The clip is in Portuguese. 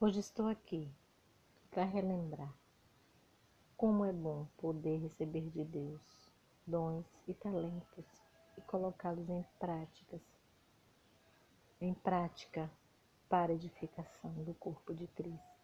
Hoje estou aqui para relembrar como é bom poder receber de Deus dons e talentos e colocá-los em práticas, em prática para edificação do corpo de Cristo.